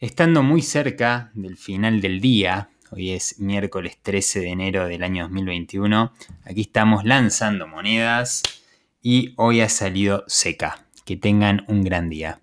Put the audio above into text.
Estando muy cerca del final del día, hoy es miércoles 13 de enero del año 2021, aquí estamos lanzando monedas y hoy ha salido seca. Que tengan un gran día.